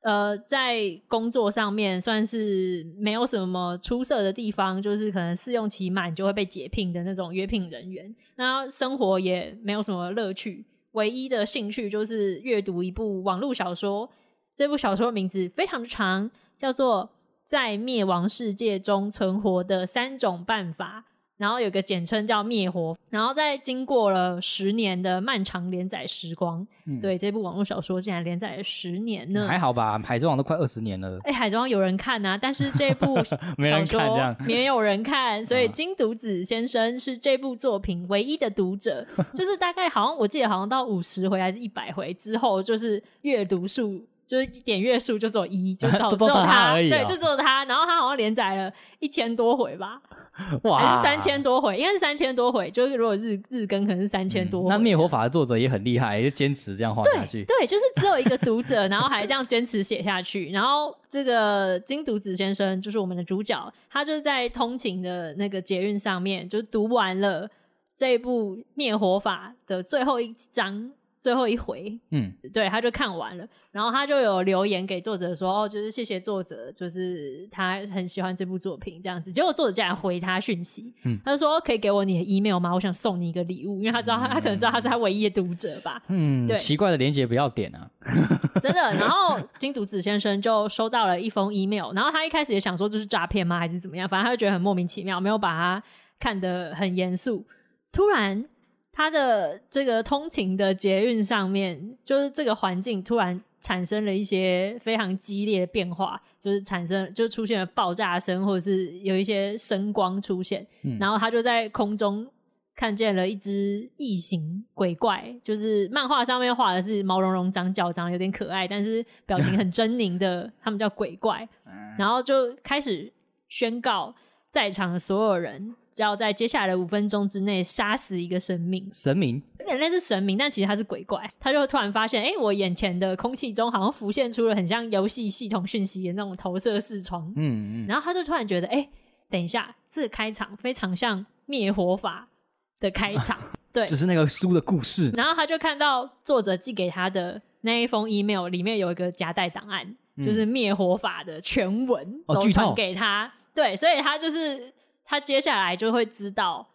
呃，在工作上面算是没有什么出色的地方，就是可能试用期满就会被解聘的那种约聘人员。那生活也没有什么乐趣，唯一的兴趣就是阅读一部网络小说。这部小说名字非常长，叫做《在灭亡世界中存活的三种办法》。然后有个简称叫灭活，然后在经过了十年的漫长连载时光，对这部网络小说竟然连载了十年呢？还好吧，海贼王都快二十年了。哎，海贼王有人看啊，但是这部 小说没有人看，所以金独子先生是这部作品唯一的读者，就是大概好像我记得好像到五十回还是一百回之后，就是阅读数就是点阅数就只有一，就只有他，对，就只有他，然后他好像连载了一千多回吧。还哇，是三千多回，应该是三千多回。就是如果日日更可能是三千多回、嗯那灭火法的作者也很厉害，就坚持这样画下去。对，就是只有一个读者，然后还这样坚持写下去。然后这个金独子先生就是我们的主角，他就是在通勤的那个捷运上面，就读完了这一部灭火法的最后一章。最后一回，嗯，对，他就看完了，然后他就有留言给作者说，哦，就是谢谢作者，就是他很喜欢这部作品这样子。结果作者竟然回他讯息，嗯他就说可以给我你的 email 吗？我想送你一个礼物，因为他知道他他可能知道他是他唯一的读者吧，嗯，对奇怪的连接不要点啊。真的。然后金独子先生就收到了一封 email，然后他一开始也想说这是诈骗吗，还是怎么样？反正他就觉得很莫名其妙，没有把它看得很严肃。突然，他的这个通勤的捷运上面，就是这个环境突然产生了一些非常激烈的变化，就是产生就出现了爆炸声，或者是有一些声光出现，嗯然后他就在空中。看见了一只异形鬼怪，就是漫画上面画的是毛茸茸、长脚、长得有点可爱，但是表情很狰狞的，他们叫鬼怪。然后就开始宣告在场的所有人，只要在接下来的五分钟之内杀死一个生命，神明，有点类似神明，但其实他是鬼怪。他就会突然发现，哎、我眼前的空气中好像浮现出了很像游戏系统讯息的那种投射视窗，嗯嗯，然后他就突然觉得，哎、等一下，这个开场非常像灭火法的开场，对这。是那个书的故事。然后他就看到作者寄给他的那一封 email 里面有一个夹带档案，就是灭火法的全文都传给他。对，所以他就是他接下来就会知道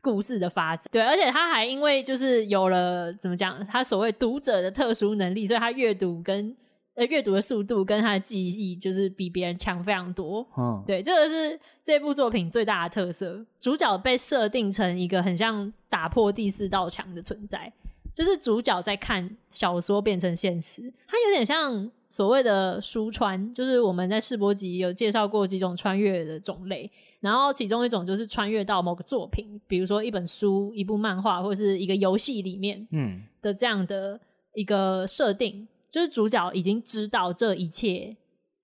故事的发展。对，而且他还因为就是有了怎么讲，他所谓读者的特殊能力，所以他阅读跟呃阅读的速度跟他的记忆就是比别人强非常多。嗯，对，这个是这部作品最大的特色。主角被设定成一个很像打破第四道墙的存在，就是主角在看小说变成现实，他有点像所谓的书穿，就是我们在世博集有介绍过几种穿越的种类。然后其中一种就是穿越到某个作品，比如说一本书、一部漫画或者是一个游戏里面嗯的这样的一个设定，就是主角已经知道这一切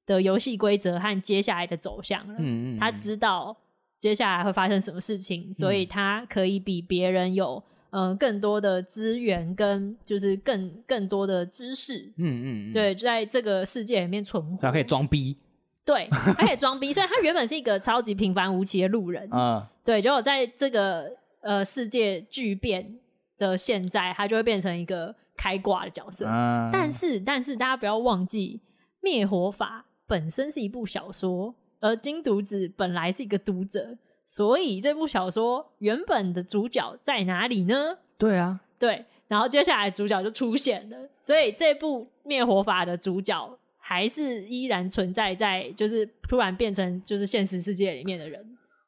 的游戏规则和接下来的走向了。嗯嗯，他知道接下来会发生什么事情，所以他可以比别人有呃更多的资源跟就是更更多的知识。嗯嗯，嗯，对，在这个世界里面存活，他可以装逼对，他可以装逼。所以他原本是一个超级平凡无奇的路人，啊，对，结果在这个呃世界巨变的现在，他就会变成一个开挂的角色。啊但是，但是大家不要忘记，《灭火法》本身是一部小说，而金独子本来是一个读者，所以这部小说原本的主角在哪里呢？对啊，对，然后接下来主角就出现了，所以这部《灭火法》的主角还是依然存在在，就是突然变成就是现实世界里面的人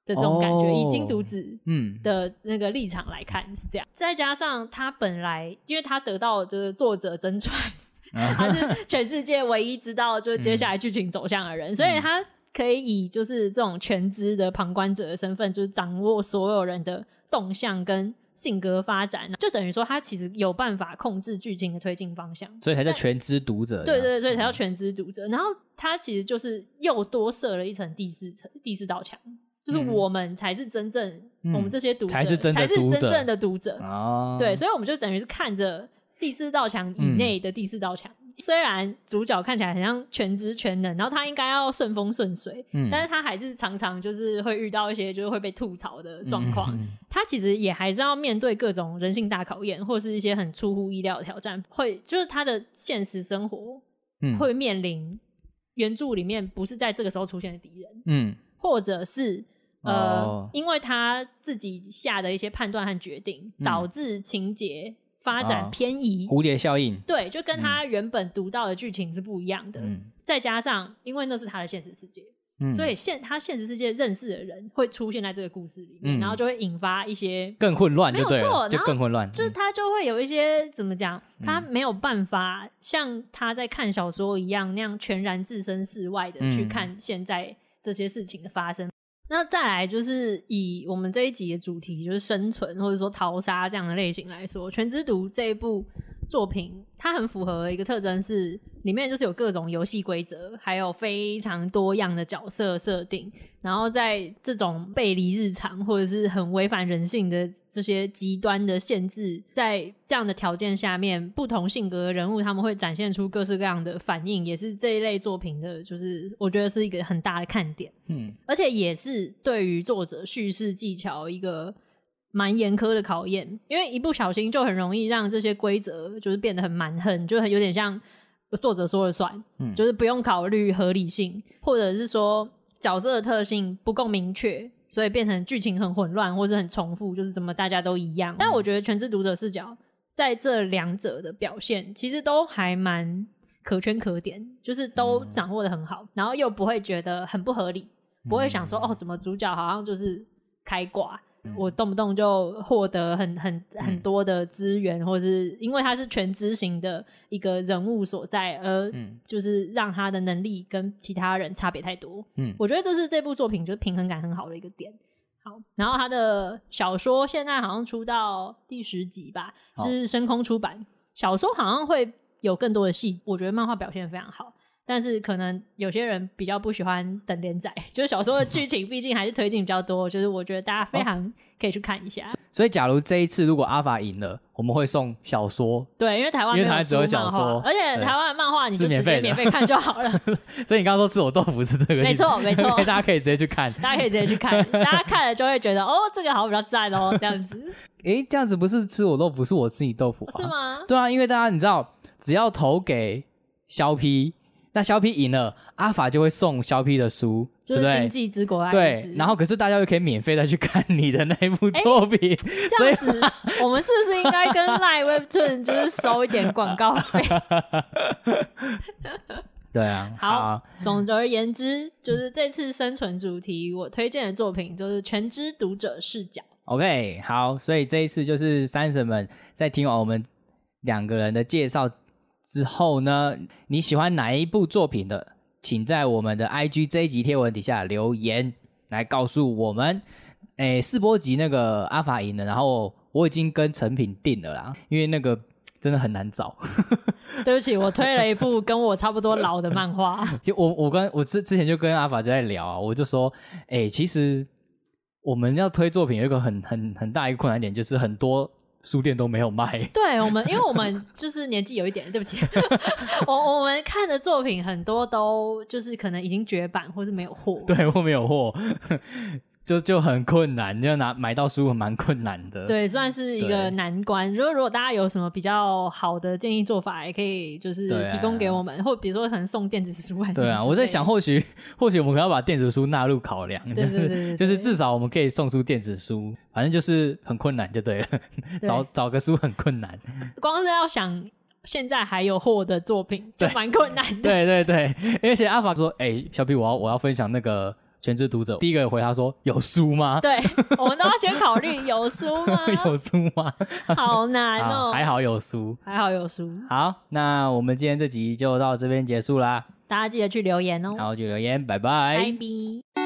的这种感觉。哦以金独子嗯的那个立场来看是这样，再加上他本来，因为他得到就是作者真传，他是全世界唯一知道就是接下来剧情走向的人，所以他可以以就是这种全知的旁观者的身份，就是掌握所有人的动向跟性格发展，就等于说他其实有办法控制剧情的推进方向。所以才叫全知读者。对对对，才嗯叫全知读者。然后他其实就是又多设了一层第四层第四道墙，就是嗯我们才是真正、嗯我们这些读者才是真才是真正的读者。啊，对，所以我们就等于是看着第四道墙以内的第四道墙。虽然主角看起来很像全知全能，然后他应该要顺风顺水，嗯。但是他还是常常就是会遇到一些就是会被吐槽的状况。嗯他其实也还是要面对各种人性大考验，或是一些很出乎意料的挑战，会就是他的现实生活嗯。会面临原著里面不是在这个时候出现的敌人，嗯。或者是呃，哦因为他自己下的一些判断和决定，嗯。导致情节发展哦偏移。蝴蝶效应，对，就跟他原本读到的剧情是不一样的。嗯。再加上，因为那是他的现实世界，嗯，所以现他现实世界认识的人会出现在这个故事里面，嗯。然后就会引发一些更混乱没有错，就更混乱，就是他就会有一些怎么讲，他嗯没有办法像他在看小说一样那样全然置身事外的去嗯。看现在这些事情的发生。那再来就是以我们这一集的主题就是生存或者说逃杀这样的类型来说，《全知读》这一部作品，它很符合一个特征是，里面就是有各种游戏规则，还有非常多样的角色设定。然后在这种背离日常或者是很违反人性的这些极端的限制，在这样的条件下面，不同性格的人物他们会展现出各式各样的反应，也是这一类作品的，就是我觉得是一个很大的看点。嗯，而且也是对于作者叙事技巧一个蛮严苛的考验，因为一不小心就很容易让这些规则就是变得很蛮横，就很有点像作者说了算，嗯就是不用考虑合理性，或者是说角色的特性不够明确，所以变成剧情很混乱或者很重复，就是怎么大家都一样。但我觉得全知读者视角在这两者的表现，其实都还蛮可圈可点，就是都掌握的很好，然后又不会觉得很不合理。不会想说哦，怎么主角好像就是开挂，我动不动就获得很很很多的资源，或者是因为他是全知型的一个人物所在，而嗯就是让他的能力跟其他人差别太多。嗯我觉得这是这部作品就是平衡感很好的一个点。好，然后他的小说现在好像出到第十集吧，是深空出版。小说好像会有更多的戏，我觉得漫画表现得非常好。但是可能有些人比较不喜欢等连载，就是小说的剧情毕竟还是推进比较多，就是我觉得大家非常可以去看一下。所以假如这一次如果阿法赢了，我们会送小说，对，因为台湾没因为台湾只有小说而且台湾的漫画你就直接免费看就好了，所以你刚刚说吃我豆腐是这个意思，没错没 错大家可以直接去看。大家可以直接去看，大家看了就会觉得哦，这个好像比较赞哦，这样子诶，这样子不是吃我豆腐，是我吃你豆腐、啊，是？吗？对啊，因为大家你知道，只要投给肖 P，那肖 P 赢了，阿法就会送肖 P 的书，就是《经？济之国爱丽丝对，然后可是大家又可以免费的去看你的那一部作品，这样子，我们是不是应该跟 Live Webtoon 就是收一点广告费？对啊，好总而言之，就是这次生存主题，我推荐的作品就是全知读者视角。OK，好，所以这一次就是三婶们在听完我们两个人的介绍之后呢，你喜欢哪一部作品的，请在我们的 IG 这一集贴文底下留言来告诉我们。诶，试播集那个阿法赢了，然后我已经跟成品定了啦，因为那个真的很难找。对不起，我推了一部跟我差不多老的漫画。就我我跟我之之前就跟阿法在聊啊，我就说，诶、其实我们要推作品有一个很很很大一个困难点，就是很多书店都没有卖。对我们，因为我们 就是年纪有一点，对不起，我我们看的作品很多都就是可能已经绝版或是没有货。对，或没有货，就就很困难，要拿买到书蛮困难的。对，算是一个对难关。如果如果大家有什么比较好的建议做法，也可以就是提供给我们，或比如说可能送电子书还是对啊，我在想，或许或许我们可能要把电子书纳入考量，对对对 对就是就是至少我们可以送出电子书，反正就是很困难就对了，对 找找个书很困难。光是要想现在还有货的作品就蛮困难的。对对对，而且阿法说：“哎、小 P，我要我要分享那个全职读者。”第一个回他说：“有书吗？对，我们都要先考虑 有书吗？有书吗？好难啊哦、还好有书。还好有书，好，那我们今天这集就到这边结束啦。大家记得去留言哦、然后就留言，拜拜拜拜。